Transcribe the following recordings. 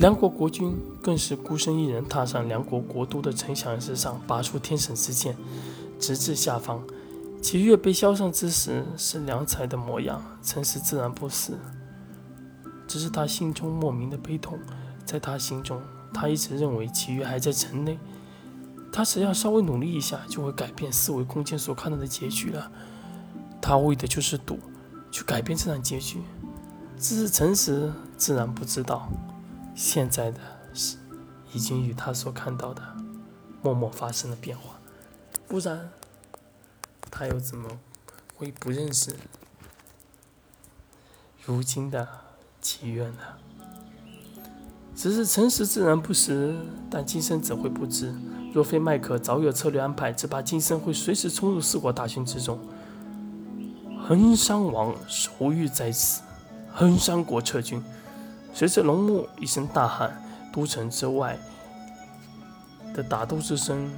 梁国国君更是孤身一人踏上梁国国都的城墙之上，拔出天神之剑，直至下方。齐月被削上之时是良才的模样，陈实自然不死，只是他心中莫名的悲痛。在他心中，他一直认为齐月还在城内，他只要稍微努力一下，就会改变四维空间所看到的结局了。他为的就是赌，去改变这场结局。只是陈实自然不知道。现在的事已经与他所看到的默默发生了变化，不然他又怎么会不认识如今的祈愿呢？只是诚实自然不识，但今生怎会不知？若非麦克早有策略安排，只怕今生会随时冲入四国大军之中。衡山王手谕在此，衡山国撤军。随着龙木一声大喊，都城之外的打斗之声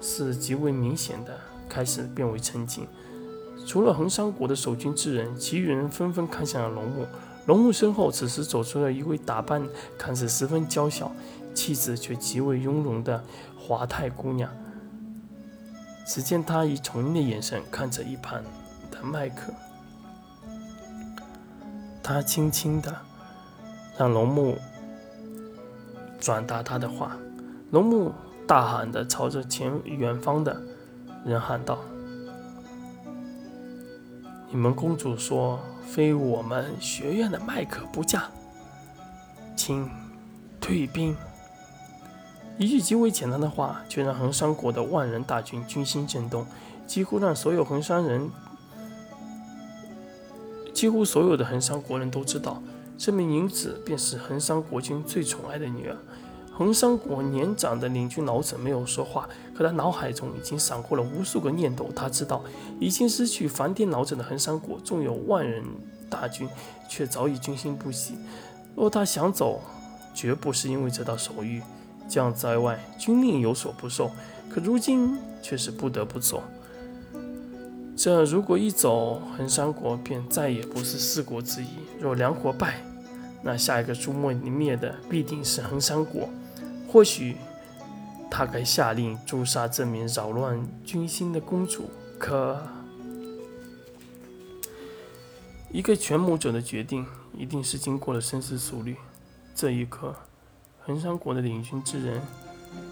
是极为明显的，开始变为沉静。除了衡山国的守军之人，其余人纷纷看向了龙木。龙木身后，此时走出了一位打扮看似十分娇小、气质却极为雍容的华太姑娘。只见她以宠溺的眼神看着一旁的麦克，她轻轻的。让龙木转达他的话。龙木大喊的朝着前远方的人喊道：“你们公主说非我们学院的麦克不嫁，请退兵。”一句极为简单的话，却让衡山国的万人大军军心震动，几乎让所有衡山人，几乎所有的衡山国人都知道。这名女子便是衡山国君最宠爱的女儿。衡山国年长的领军老者没有说话，可他脑海中已经闪过了无数个念头。他知道，已经失去梵天老者的衡山国，纵有万人大军，却早已军心不息。若他想走，绝不是因为这道手谕，将在外，军令有所不受。可如今却是不得不走。这如果一走，衡山国便再也不是四国之一。若梁国败，那下一个诛灭的必定是衡山国。或许他该下令诛杀这名扰乱军心的公主。可一个权谋者的决定，一定是经过了深思熟虑。这一刻，衡山国的领军之人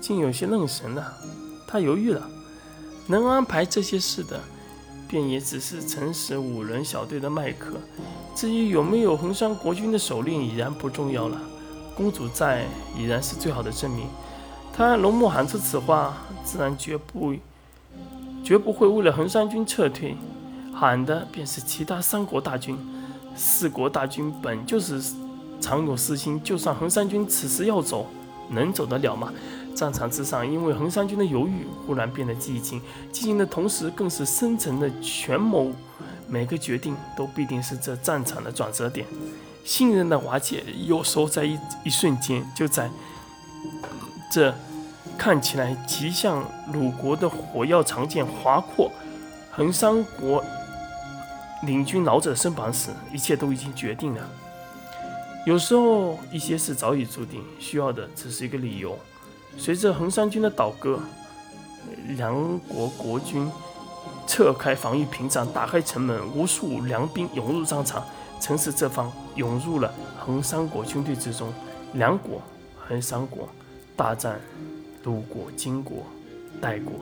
竟有些愣神了。他犹豫了，能安排这些事的。便也只是诚实五人小队的麦克，至于有没有衡山国君的手令，已然不重要了。公主在，已然是最好的证明。他龙木喊出此话，自然绝不绝不会为了衡山军撤退，喊的便是其他三国大军。四国大军本就是常有私心，就算衡山军此时要走，能走得了吗？战场之上，因为衡山军的犹豫，忽然变得寂静。寂静的同时，更是深沉的权谋。每个决定都必定是这战场的转折点。信任的瓦解，有时候在一一瞬间，就在这看起来极像鲁国的火药长剑划过衡山国领军老者身旁时，一切都已经决定了。有时候，一些事早已注定，需要的只是一个理由。随着衡山军的倒戈，梁国国军撤开防御屏障，打开城门，无数凉兵涌入战场。城市这方涌入了衡山国军队之中。梁国、衡山国大战鲁国、金国、代国。